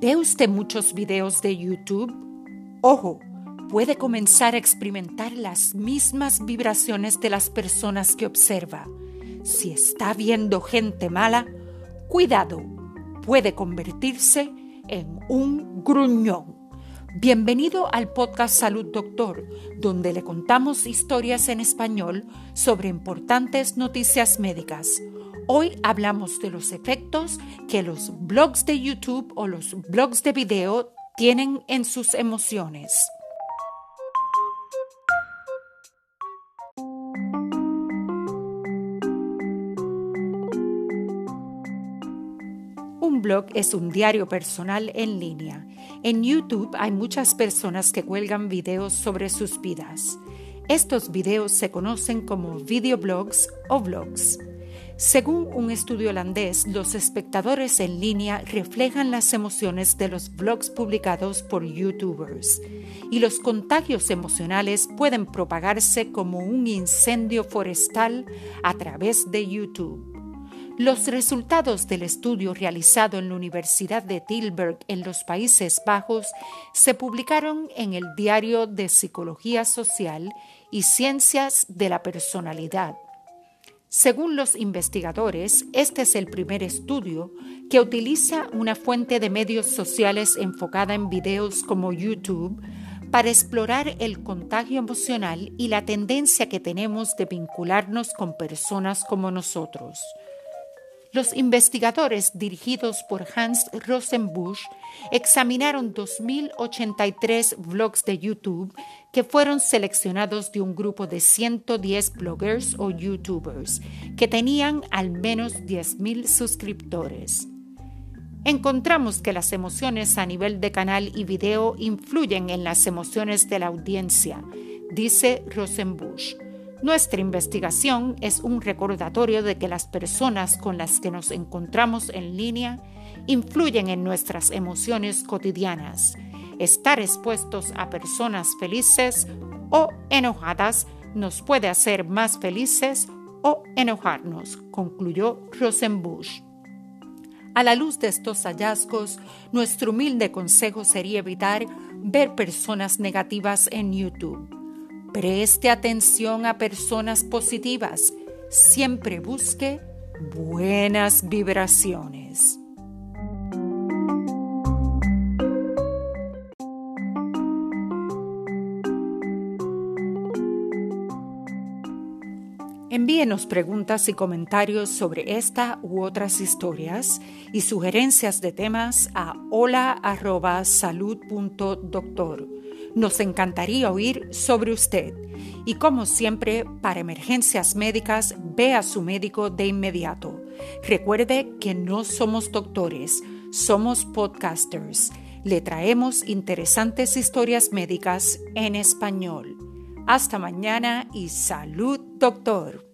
¿Ve usted muchos videos de YouTube? Ojo, puede comenzar a experimentar las mismas vibraciones de las personas que observa. Si está viendo gente mala, cuidado, puede convertirse en un gruñón. Bienvenido al podcast Salud Doctor, donde le contamos historias en español sobre importantes noticias médicas. Hoy hablamos de los efectos que los blogs de YouTube o los blogs de video tienen en sus emociones. Un blog es un diario personal en línea. En YouTube hay muchas personas que cuelgan videos sobre sus vidas. Estos videos se conocen como videoblogs o blogs. Según un estudio holandés, los espectadores en línea reflejan las emociones de los blogs publicados por youtubers y los contagios emocionales pueden propagarse como un incendio forestal a través de YouTube. Los resultados del estudio realizado en la Universidad de Tilburg en los Países Bajos se publicaron en el Diario de Psicología Social y Ciencias de la Personalidad según los investigadores, este es el primer estudio que utiliza una fuente de medios sociales enfocada en videos como YouTube para explorar el contagio emocional y la tendencia que tenemos de vincularnos con personas como nosotros. Los investigadores dirigidos por Hans Rosenbusch examinaron 2.083 blogs de YouTube que fueron seleccionados de un grupo de 110 bloggers o YouTubers que tenían al menos 10.000 suscriptores. Encontramos que las emociones a nivel de canal y video influyen en las emociones de la audiencia, dice Rosenbusch. Nuestra investigación es un recordatorio de que las personas con las que nos encontramos en línea influyen en nuestras emociones cotidianas. Estar expuestos a personas felices o enojadas nos puede hacer más felices o enojarnos, concluyó Rosenbusch. A la luz de estos hallazgos, nuestro humilde consejo sería evitar ver personas negativas en YouTube Preste atención a personas positivas. Siempre busque buenas vibraciones. Envíenos preguntas y comentarios sobre esta u otras historias y sugerencias de temas a hola.salud.doctor nos encantaría oír sobre usted. Y como siempre, para emergencias médicas, ve a su médico de inmediato. Recuerde que no somos doctores, somos podcasters. Le traemos interesantes historias médicas en español. Hasta mañana y salud, doctor.